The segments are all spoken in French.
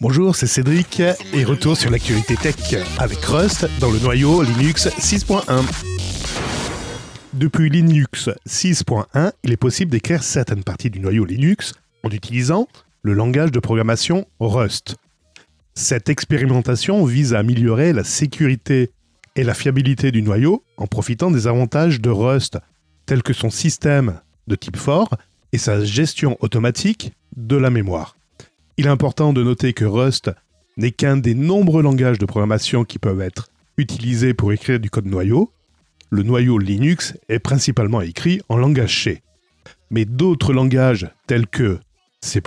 Bonjour, c'est Cédric et retour sur l'actualité tech avec Rust dans le noyau Linux 6.1. Depuis Linux 6.1, il est possible d'écrire certaines parties du noyau Linux en utilisant le langage de programmation Rust. Cette expérimentation vise à améliorer la sécurité et la fiabilité du noyau en profitant des avantages de Rust, tels que son système de type fort et sa gestion automatique de la mémoire. Il est important de noter que Rust n'est qu'un des nombreux langages de programmation qui peuvent être utilisés pour écrire du code noyau. Le noyau Linux est principalement écrit en langage C. Mais d'autres langages tels que C++,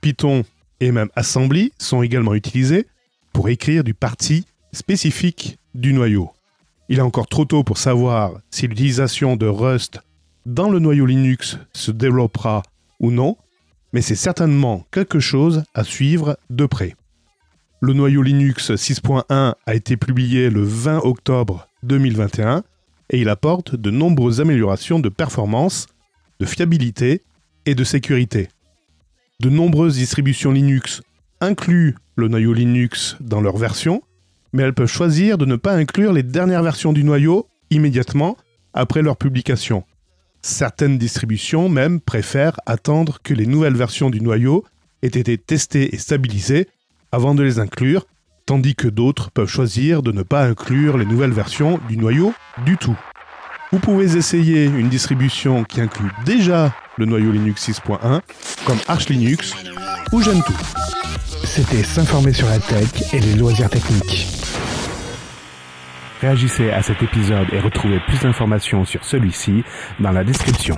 Python et même Assembly sont également utilisés pour écrire du parti spécifique du noyau. Il est encore trop tôt pour savoir si l'utilisation de Rust dans le noyau Linux se développera ou non, mais c'est certainement quelque chose à suivre de près. Le noyau Linux 6.1 a été publié le 20 octobre 2021 et il apporte de nombreuses améliorations de performance, de fiabilité et de sécurité. De nombreuses distributions Linux incluent le noyau Linux dans leur version, mais elles peuvent choisir de ne pas inclure les dernières versions du noyau immédiatement après leur publication. Certaines distributions même préfèrent attendre que les nouvelles versions du noyau aient été testées et stabilisées avant de les inclure, tandis que d'autres peuvent choisir de ne pas inclure les nouvelles versions du noyau du tout. Vous pouvez essayer une distribution qui inclut déjà le noyau Linux 6.1, comme Arch Linux ou Gentoo. C'était s'informer sur la tech et les loisirs techniques. Réagissez à cet épisode et retrouvez plus d'informations sur celui-ci dans la description.